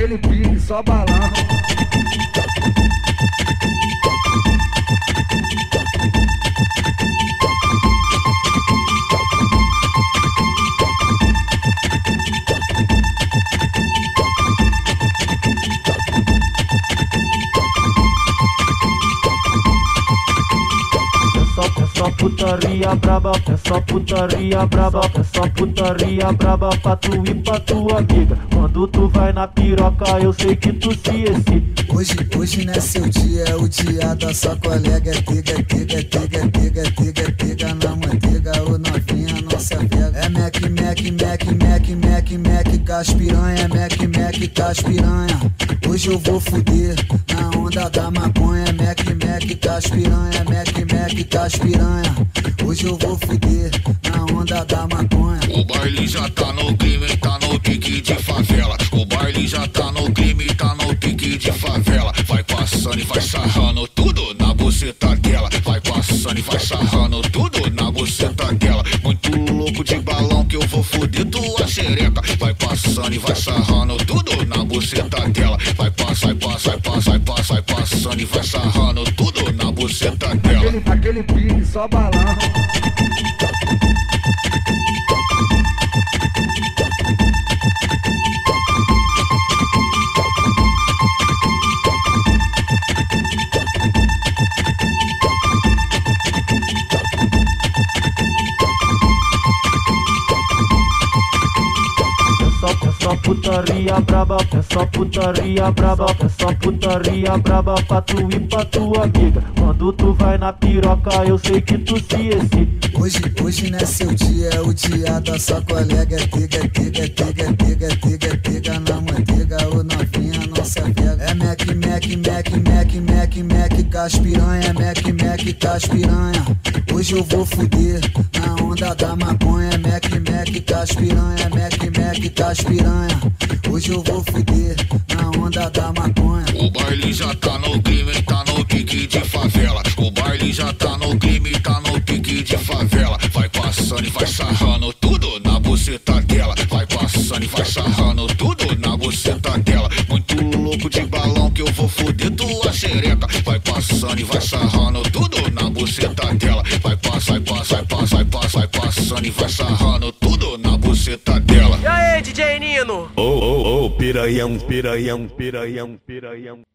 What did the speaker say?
aquele pique, só balão. Só putaria braba, é só putaria braba, é só putaria braba pra tu e pra tua amiga. Quando tu vai na piroca, eu sei que tu se excita. Hoje, hoje não é seu dia, é o dia da sua colega. Tiga, tiga, tiga, tiga, tiga, tiga na Mac, Mac, Mac, Mac, Mac, caspiranha, Mac, Mac, caspiranha. Hoje eu vou fuder na onda da maconha, Mac, Mac, caspiranha, Mac, Mac, caspiranha piranha. Hoje eu vou fuder na onda da maconha. O baile já tá no crime, tá no pique de favela. O baile já tá no crime, tá no pique de favela. Vai passando e vai sarrando que eu vou fuder tua xereca. Vai passando e vai sarrando tudo na buceta dela. Vai passa, vai passa, vai passa, passa, vai passando e vai sarrando tudo na buceta dela. Aquele, aquele pique só balão. Só putaria braba, é só putaria braba, é só putaria braba pra tu e pra tua amiga. Quando tu vai na piroca, eu sei que tu se excita. Hoje, hoje não é seu dia, é o dia da sua colega. Tiga, tiga, tiga, tiga, tiga, tiga na manteiga, Mac, Mac, Mac, Mac, Mac, caspiranha, Mac, Mac, caspiranha. Hoje eu vou fuder na onda da maconha, Mac, Mac, caspiranha, Mac, Mac, caspiranha. Hoje eu vou fuder na onda da maconha. O baile já tá no crime, tá no pique de favela. O baile já tá no crime, tá no pique de favela. Vai passando e vai sarrando tudo na buceta dela. Vai passando e vai sarrando tudo na buceta que eu vou fuder tua xereca. Vai passando e vai sarrando tudo na buceta dela. Vai passa, vai passa, vai passa, vai passa, vai passando e vai sarrando tudo na buceta dela. E aí, DJ Nino? Ô, ô, ô, piranhão, piranhão, piranhão, piranhão.